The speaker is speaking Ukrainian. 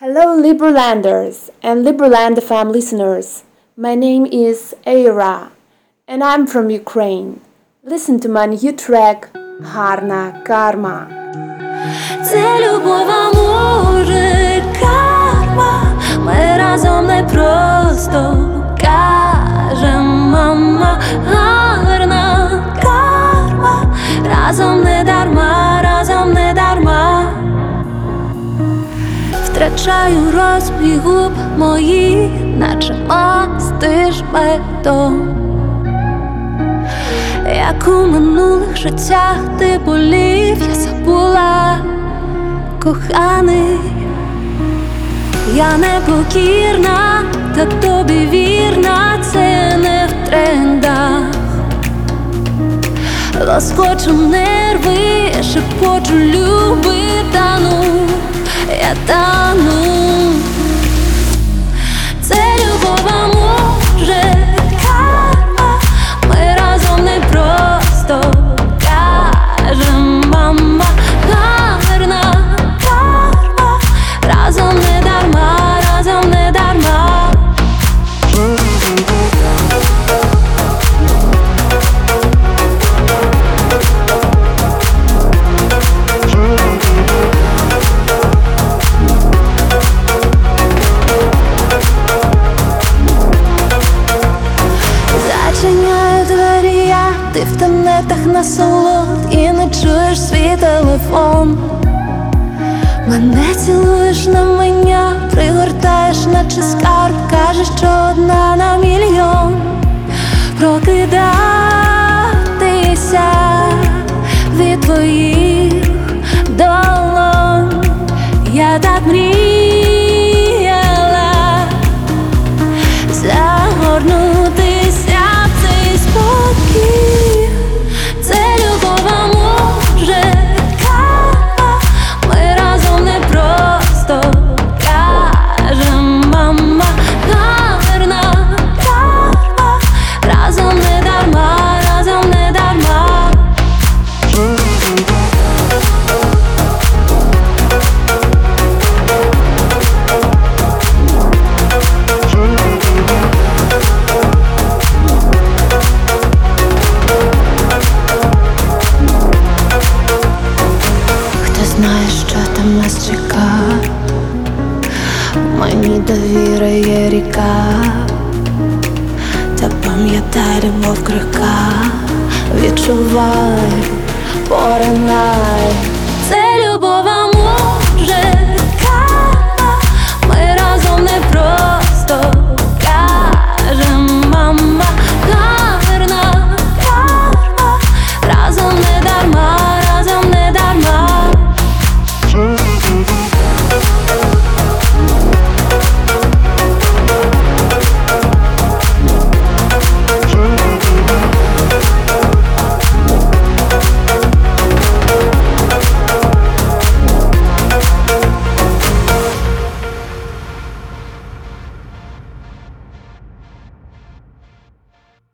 Hello, Liberlanders and Liberland FM listeners. My name is Aira, and I'm from Ukraine. Listen to my new track, Harna Karma. Втрачаю розбіг губ мої, наче мастиш бетон. Як у минулих життях ти болів, я забула коханий, я непокірна, та тобі вірна, це не в трендах. Лоскочу нерви, шепочу люби, тану, я тану. Це в на солод і не чуєш свій телефон. Мене цілуєш на мене, пригортаєш, наче скарб, Хто знає, що там нас чека, мені є ріка, та пам'ятай любов крика, відчувай, поринай.